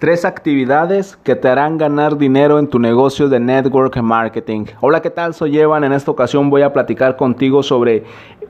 Tres actividades que te harán ganar dinero en tu negocio de network marketing. Hola, ¿qué tal? Soy Evan. En esta ocasión voy a platicar contigo sobre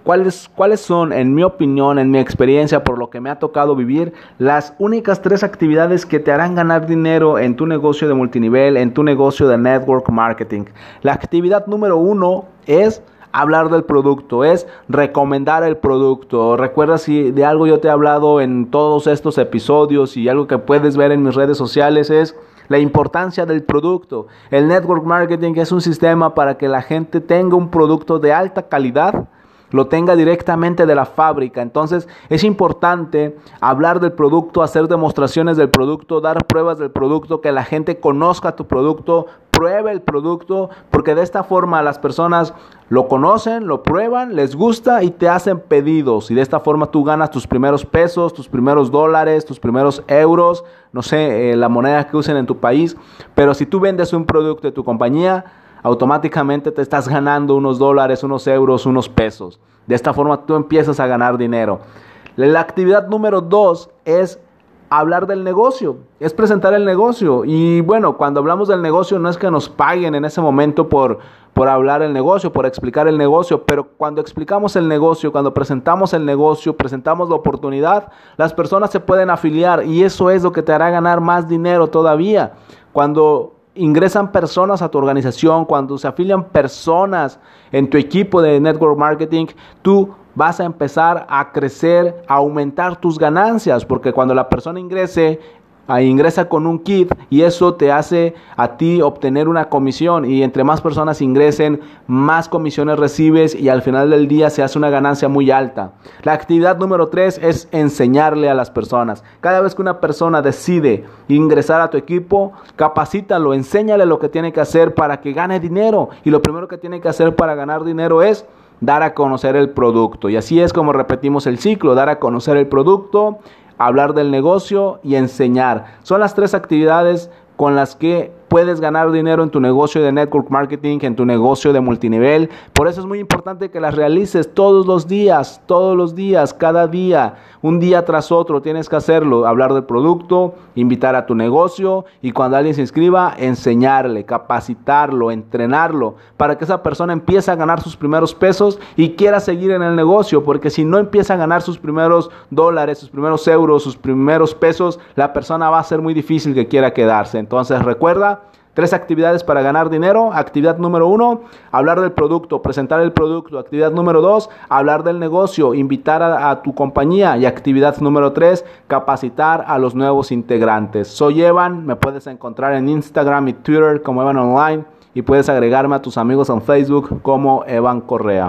cuáles, cuáles son, en mi opinión, en mi experiencia, por lo que me ha tocado vivir, las únicas tres actividades que te harán ganar dinero en tu negocio de multinivel, en tu negocio de network marketing. La actividad número uno es hablar del producto, es recomendar el producto. Recuerda si de algo yo te he hablado en todos estos episodios y algo que puedes ver en mis redes sociales es la importancia del producto. El network marketing es un sistema para que la gente tenga un producto de alta calidad lo tenga directamente de la fábrica. Entonces es importante hablar del producto, hacer demostraciones del producto, dar pruebas del producto, que la gente conozca tu producto, pruebe el producto, porque de esta forma las personas lo conocen, lo prueban, les gusta y te hacen pedidos. Y de esta forma tú ganas tus primeros pesos, tus primeros dólares, tus primeros euros, no sé, eh, la moneda que usen en tu país. Pero si tú vendes un producto de tu compañía, automáticamente te estás ganando unos dólares, unos euros, unos pesos. De esta forma tú empiezas a ganar dinero. La actividad número dos es hablar del negocio, es presentar el negocio. Y bueno, cuando hablamos del negocio no es que nos paguen en ese momento por, por hablar el negocio, por explicar el negocio, pero cuando explicamos el negocio, cuando presentamos el negocio, presentamos la oportunidad, las personas se pueden afiliar y eso es lo que te hará ganar más dinero todavía. Cuando ingresan personas a tu organización, cuando se afilian personas en tu equipo de network marketing, tú vas a empezar a crecer, a aumentar tus ganancias, porque cuando la persona ingrese ingresa con un kit y eso te hace a ti obtener una comisión y entre más personas ingresen, más comisiones recibes y al final del día se hace una ganancia muy alta. La actividad número tres es enseñarle a las personas. Cada vez que una persona decide ingresar a tu equipo, capacítalo, enséñale lo que tiene que hacer para que gane dinero y lo primero que tiene que hacer para ganar dinero es dar a conocer el producto. Y así es como repetimos el ciclo, dar a conocer el producto, hablar del negocio y enseñar. Son las tres actividades con las que puedes ganar dinero en tu negocio de network marketing, en tu negocio de multinivel. Por eso es muy importante que las realices todos los días, todos los días, cada día, un día tras otro. Tienes que hacerlo, hablar del producto, invitar a tu negocio y cuando alguien se inscriba, enseñarle, capacitarlo, entrenarlo, para que esa persona empiece a ganar sus primeros pesos y quiera seguir en el negocio, porque si no empieza a ganar sus primeros dólares, sus primeros euros, sus primeros pesos, la persona va a ser muy difícil que quiera quedarse. Entonces recuerda, Tres actividades para ganar dinero. Actividad número uno, hablar del producto, presentar el producto. Actividad número dos, hablar del negocio, invitar a, tu compañía. Y actividad número tres, capacitar a los nuevos integrantes. Soy Evan, me puedes encontrar en Instagram y Twitter como Evan Online y puedes agregarme a tus amigos en Facebook como Evan Correa.